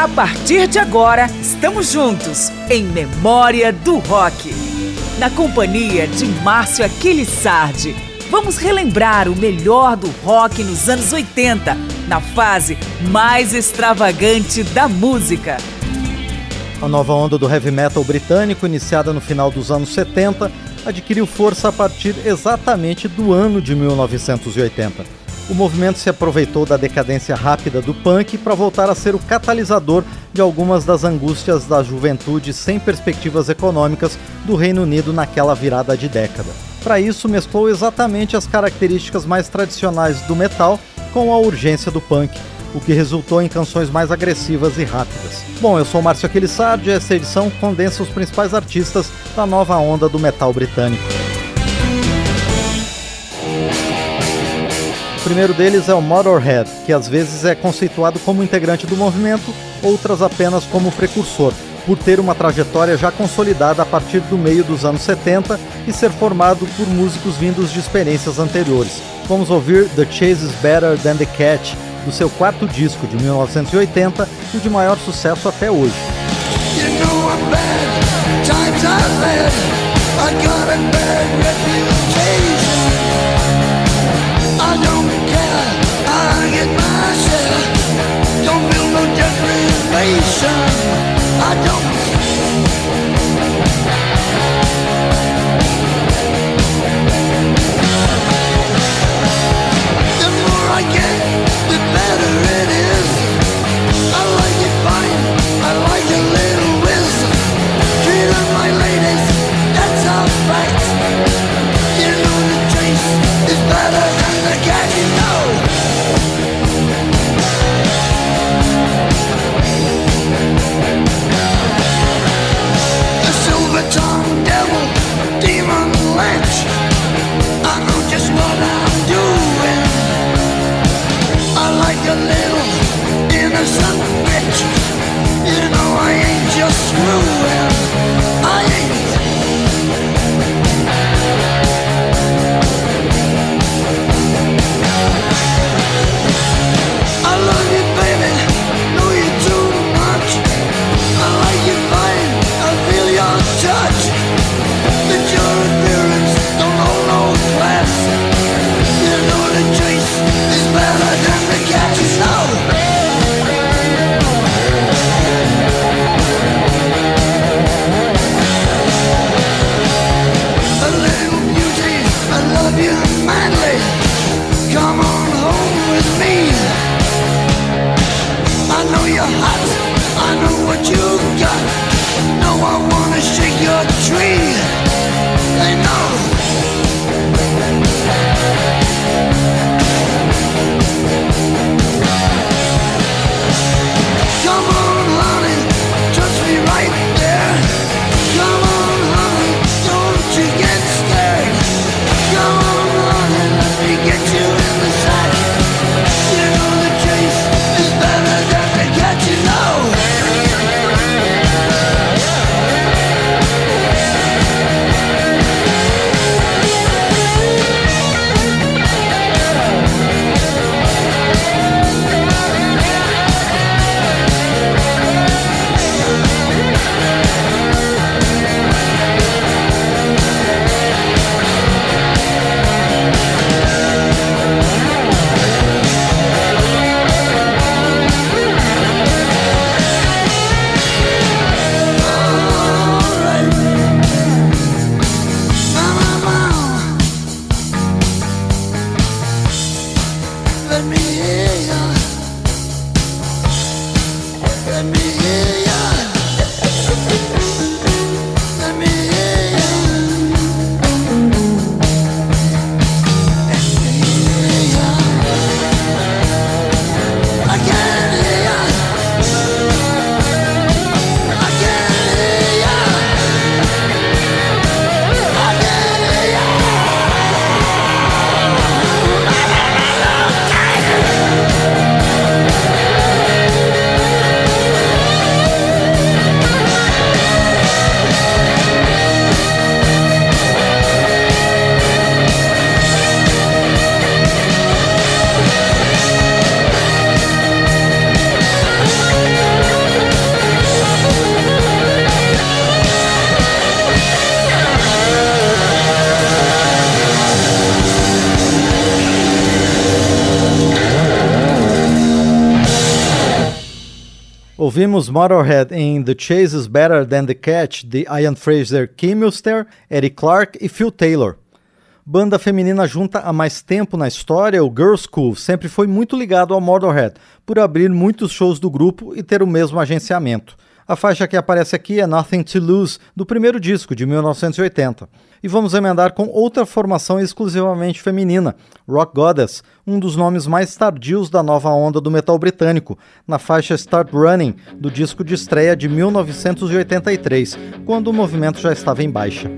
A partir de agora, estamos juntos em Memória do Rock. Na companhia de Márcio Aquiles Sardi, vamos relembrar o melhor do rock nos anos 80, na fase mais extravagante da música. A nova onda do heavy metal britânico, iniciada no final dos anos 70, adquiriu força a partir exatamente do ano de 1980 o movimento se aproveitou da decadência rápida do punk para voltar a ser o catalisador de algumas das angústias da juventude sem perspectivas econômicas do Reino Unido naquela virada de década. Para isso, mesclou exatamente as características mais tradicionais do metal com a urgência do punk, o que resultou em canções mais agressivas e rápidas. Bom, eu sou Márcio Aquilissardi e essa edição condensa os principais artistas da nova onda do metal britânico. O primeiro deles é o Motorhead, que às vezes é conceituado como integrante do movimento, outras apenas como precursor, por ter uma trajetória já consolidada a partir do meio dos anos 70 e ser formado por músicos vindos de experiências anteriores. Vamos ouvir The Chase is Better Than the Catch, do seu quarto disco de 1980 e de maior sucesso até hoje. You know I don't Ouvimos Motorhead em The Chase is Better Than the Catch de Ian Fraser Kimmelster, Eric Clark e Phil Taylor. Banda feminina junta há mais tempo na história, o Girls School sempre foi muito ligado ao Motorhead, por abrir muitos shows do grupo e ter o mesmo agenciamento. A faixa que aparece aqui é Nothing to Lose, do primeiro disco, de 1980. E vamos emendar com outra formação exclusivamente feminina, Rock Goddess, um dos nomes mais tardios da nova onda do metal britânico, na faixa Start Running, do disco de estreia de 1983, quando o movimento já estava em baixa.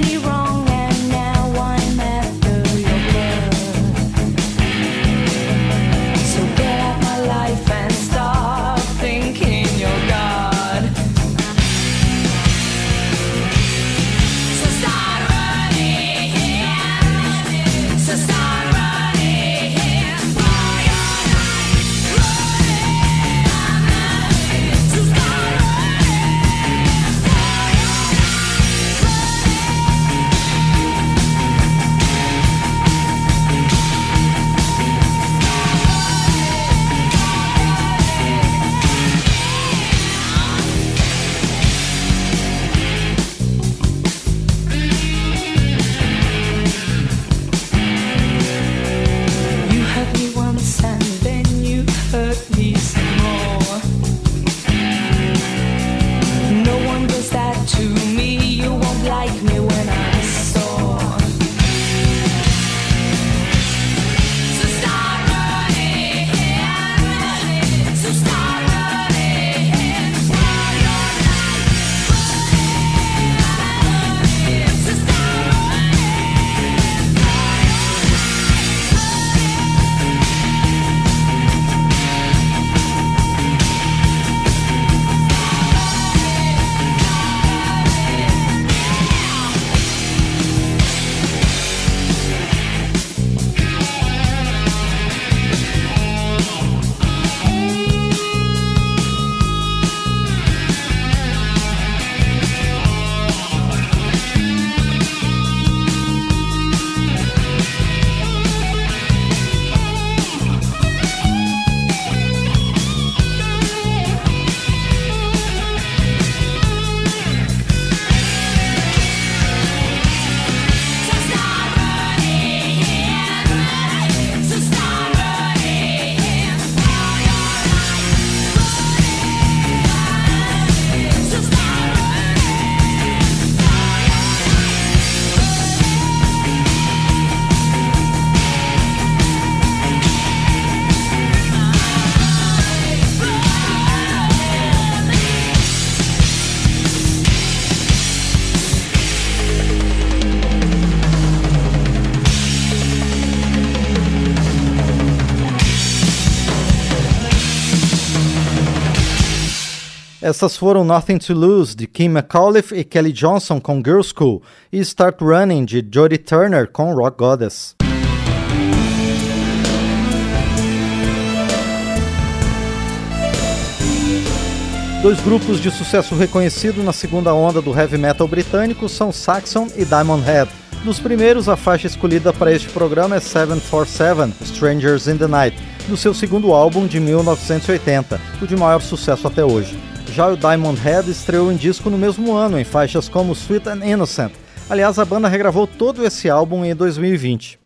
me wrong. Essas foram Nothing to Lose, de Kim McAuliffe e Kelly Johnson com Girl School, e Start Running, de Jodie Turner com Rock Goddess. Dois grupos de sucesso reconhecido na segunda onda do heavy metal britânico são Saxon e Diamond Head. Dos primeiros, a faixa escolhida para este programa é 747 Strangers in the Night, do seu segundo álbum de 1980, o de maior sucesso até hoje. Já o Diamond Head estreou em disco no mesmo ano, em faixas como Sweet and Innocent. Aliás, a banda regravou todo esse álbum em 2020.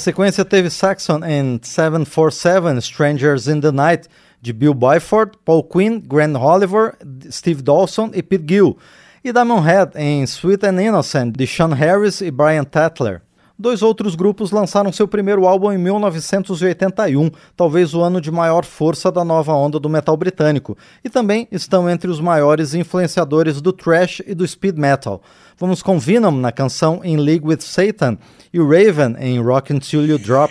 A sequência teve Saxon and 747 Strangers in the Night, de Bill Byford, Paul Quinn, Grant Oliver, Steve Dawson e Pete Gill, e Diamond Head em Sweet and Innocent, de Sean Harris e Brian Tatler. Dois outros grupos lançaram seu primeiro álbum em 1981, talvez o ano de maior força da nova onda do metal britânico, e também estão entre os maiores influenciadores do thrash e do speed metal. Vamos com Venom na canção In League with Satan e Raven em Rock Until You Drop.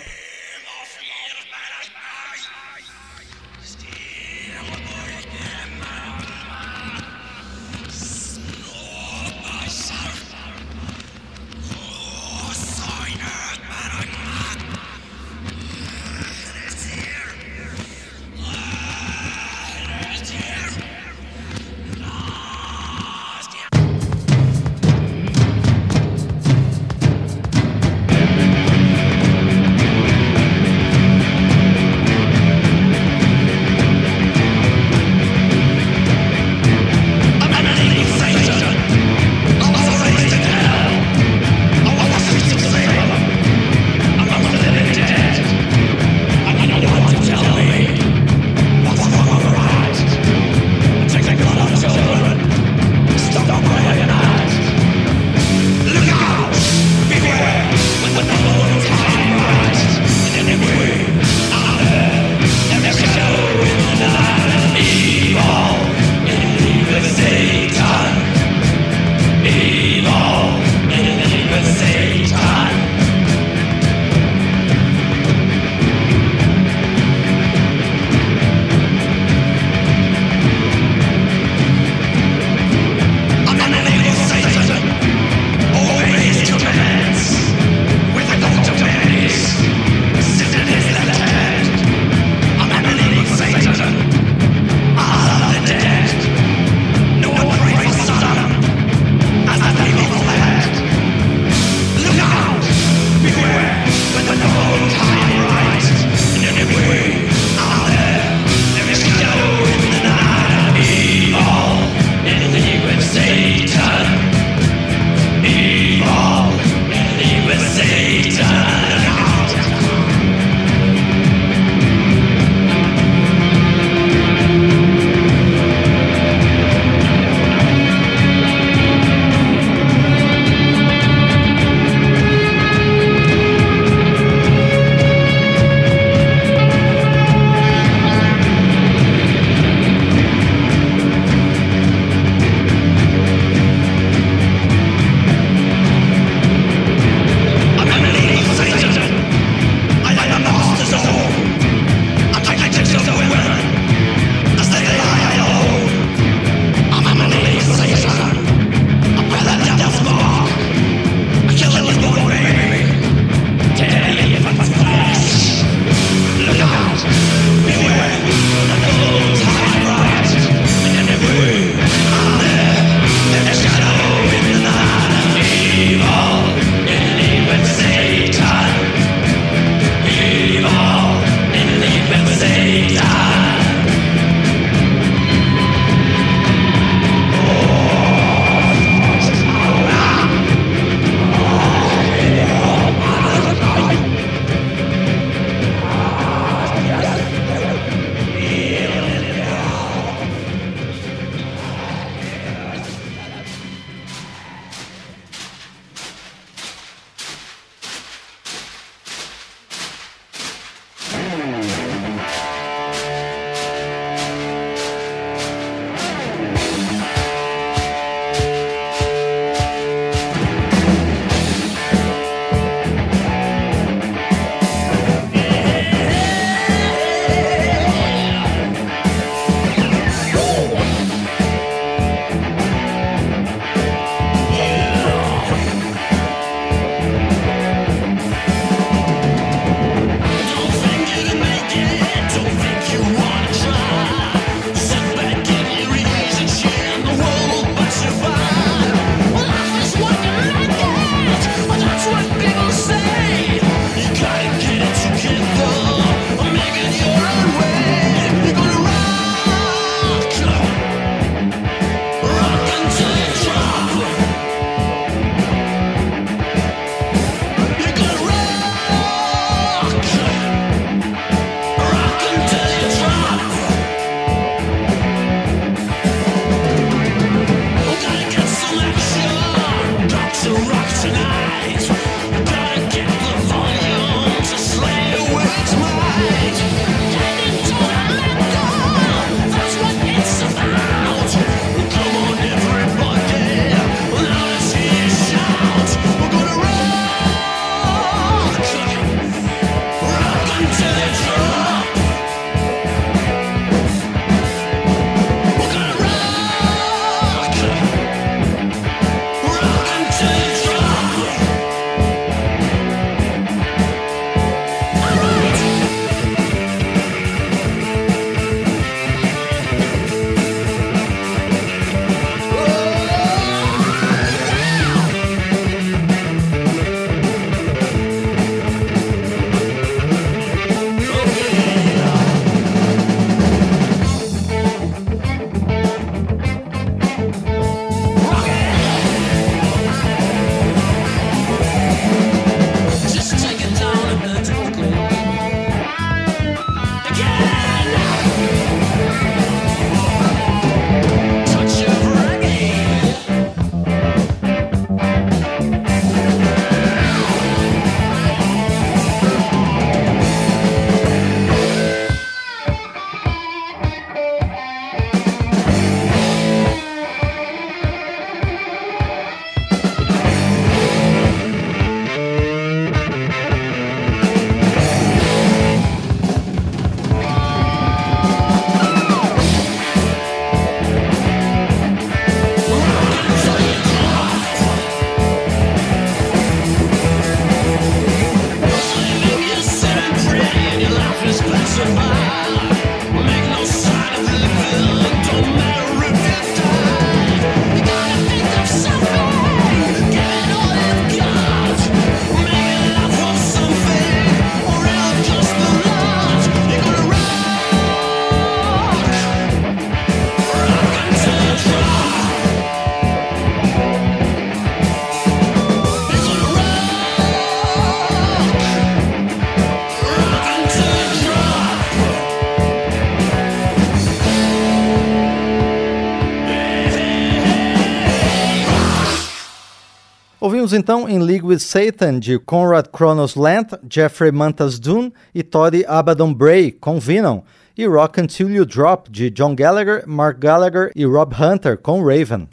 Ouvimos então em League with Satan de Conrad Kronos Lent, Jeffrey Mantas Dune e Toddy Abaddon Bray com Venom, e Rock Until You Drop de John Gallagher, Mark Gallagher e Rob Hunter com Raven.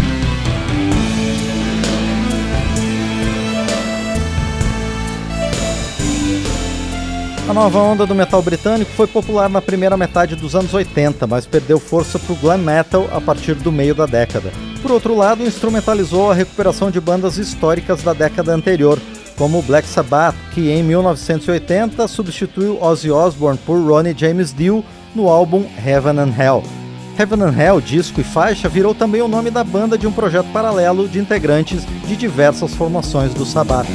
A nova onda do metal britânico foi popular na primeira metade dos anos 80, mas perdeu força para o glam metal a partir do meio da década. Por outro lado, instrumentalizou a recuperação de bandas históricas da década anterior, como Black Sabbath, que em 1980 substituiu Ozzy Osbourne por Ronnie James Dio no álbum Heaven and Hell. Heaven and Hell, disco e faixa, virou também o nome da banda de um projeto paralelo de integrantes de diversas formações do Sabbath.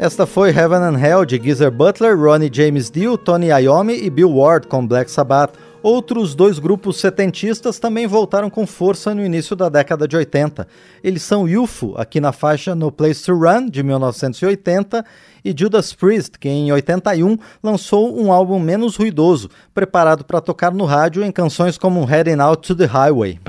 Esta foi Heaven and Hell de Geezer Butler, Ronnie James Dio, Tony Iommi e Bill Ward com Black Sabbath. Outros dois grupos setentistas também voltaram com força no início da década de 80. Eles são UFO, aqui na faixa No Place to Run, de 1980, e Judas Priest, que em 81 lançou um álbum menos ruidoso, preparado para tocar no rádio em canções como Heading Out to the Highway.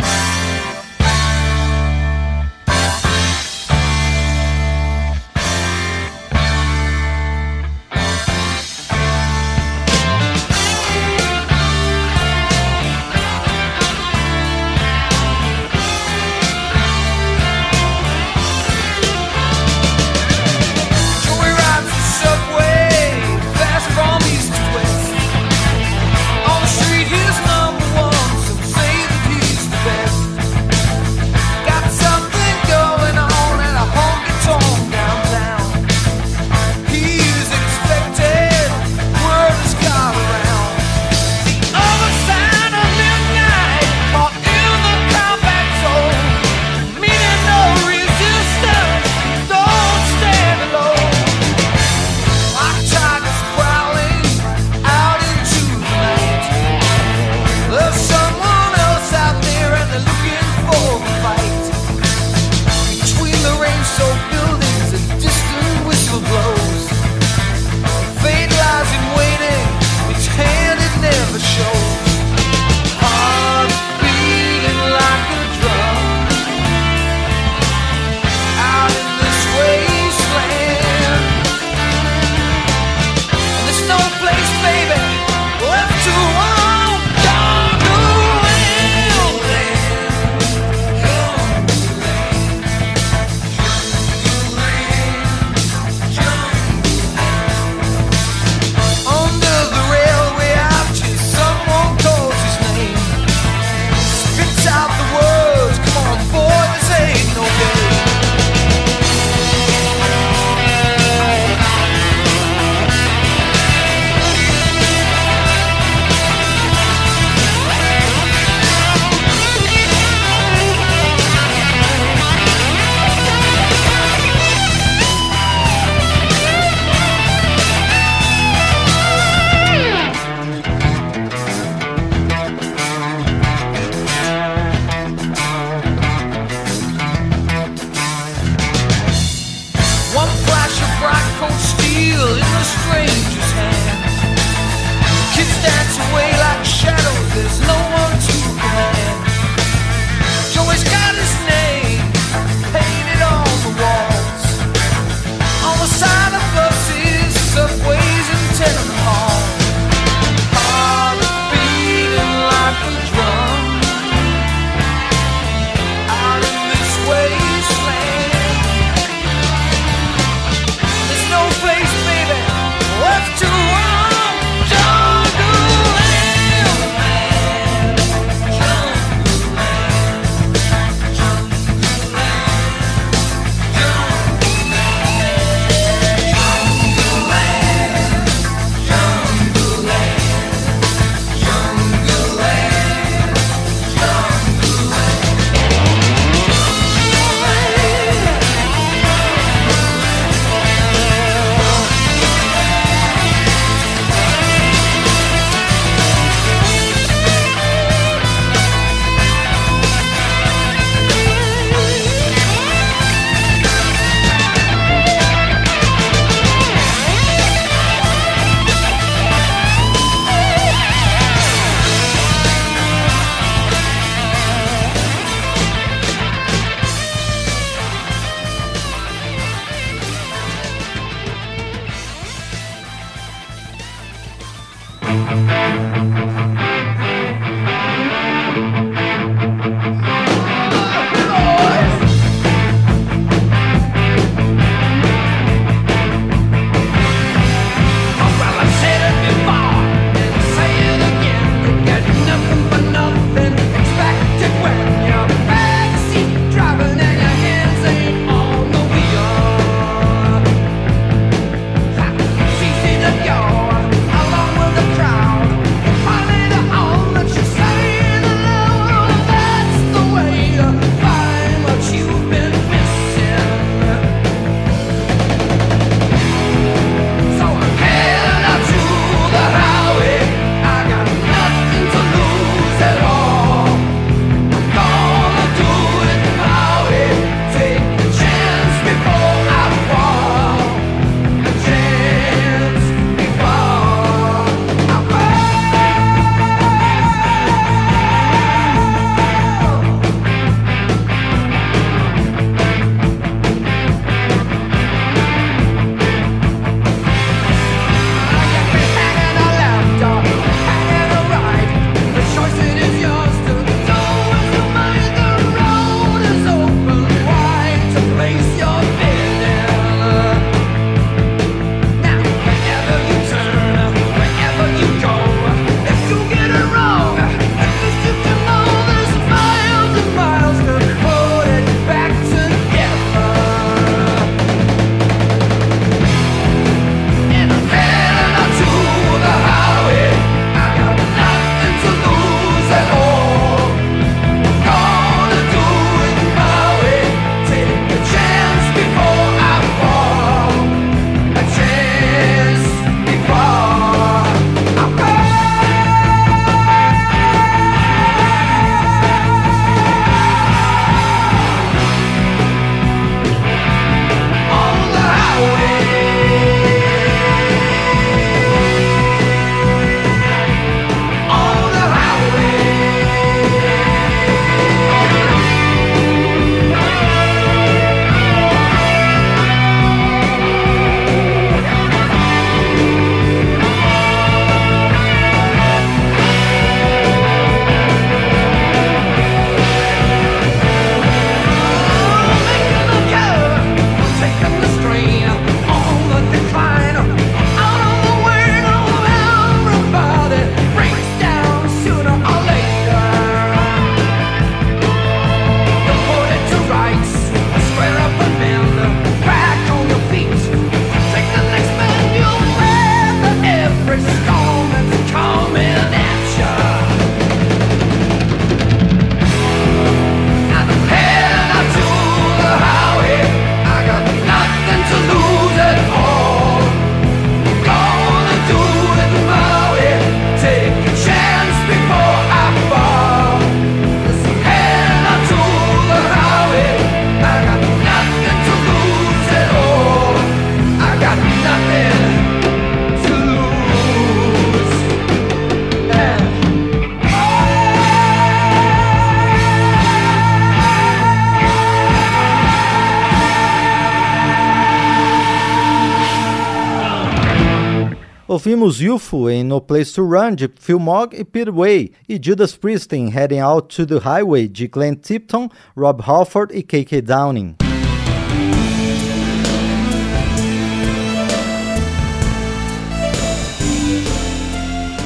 Ouvimos UFO em No Place to Run, de Phil Mogg e Peter Way, e Judas Priest em Heading Out to the Highway, de Glenn Tipton, Rob Halford e KK Downing.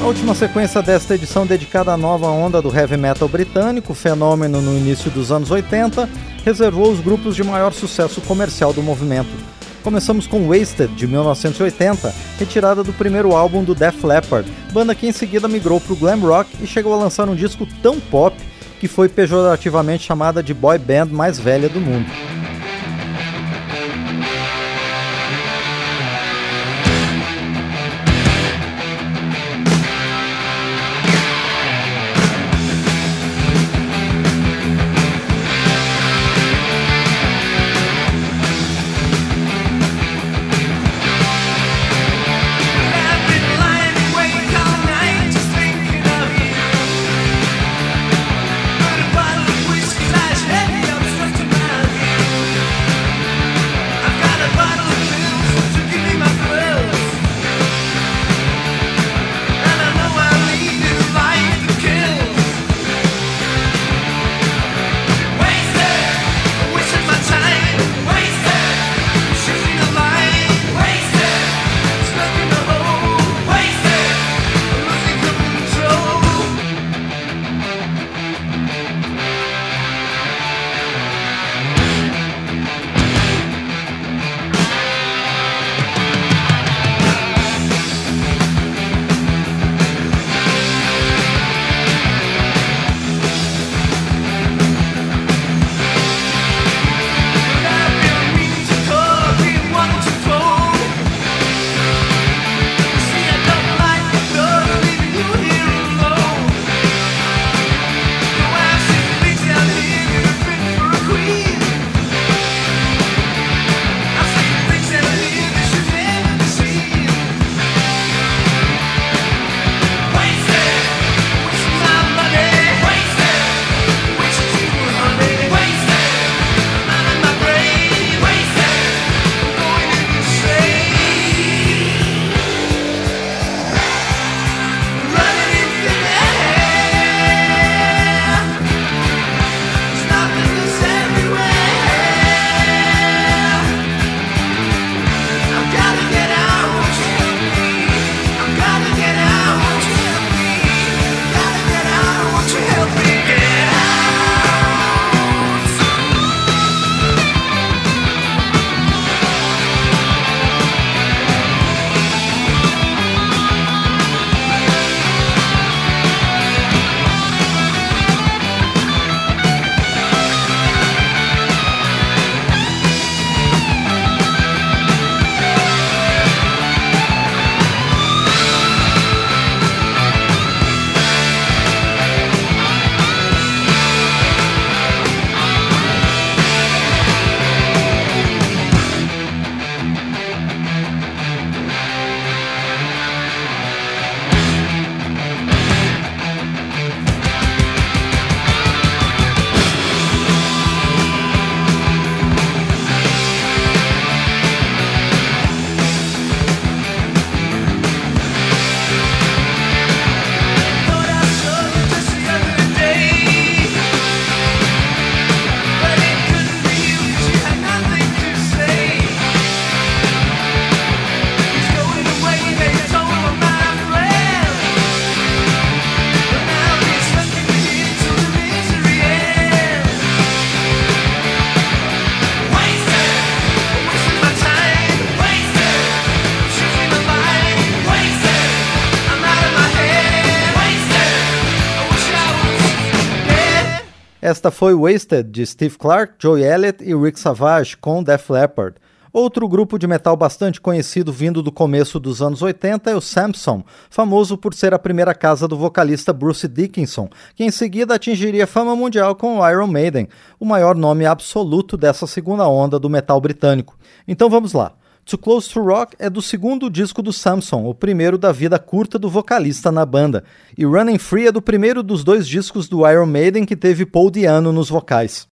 A última sequência desta edição dedicada à nova onda do heavy metal britânico, fenômeno no início dos anos 80, reservou os grupos de maior sucesso comercial do movimento. Começamos com Wasted, de 1980, retirada do primeiro álbum do Def Leppard, banda que em seguida migrou para o glam rock e chegou a lançar um disco tão pop que foi pejorativamente chamada de boy band mais velha do mundo. Esta foi Wasted, de Steve Clark, Joey Elliott e Rick Savage, com Def Leppard. Outro grupo de metal bastante conhecido vindo do começo dos anos 80 é o Samson, famoso por ser a primeira casa do vocalista Bruce Dickinson, que em seguida atingiria fama mundial com o Iron Maiden, o maior nome absoluto dessa segunda onda do metal britânico. Então vamos lá. Too Close to Rock é do segundo disco do Samson, o primeiro da vida curta do vocalista na banda, e Running Free é do primeiro dos dois discos do Iron Maiden que teve Paul Diano nos vocais.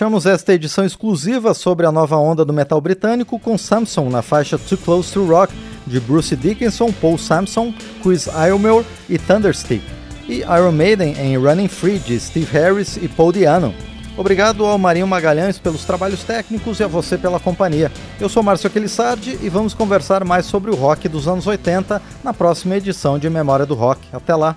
Fechamos esta edição exclusiva sobre a nova onda do metal britânico com Samson na faixa Too Close to Rock de Bruce Dickinson, Paul Samson, Chris Aylmer e Thunderstick, e Iron Maiden em Running Free de Steve Harris e Paul Diano. Obrigado ao Marinho Magalhães pelos trabalhos técnicos e a você pela companhia. Eu sou Márcio Aquilissardi e vamos conversar mais sobre o rock dos anos 80 na próxima edição de Memória do Rock. Até lá!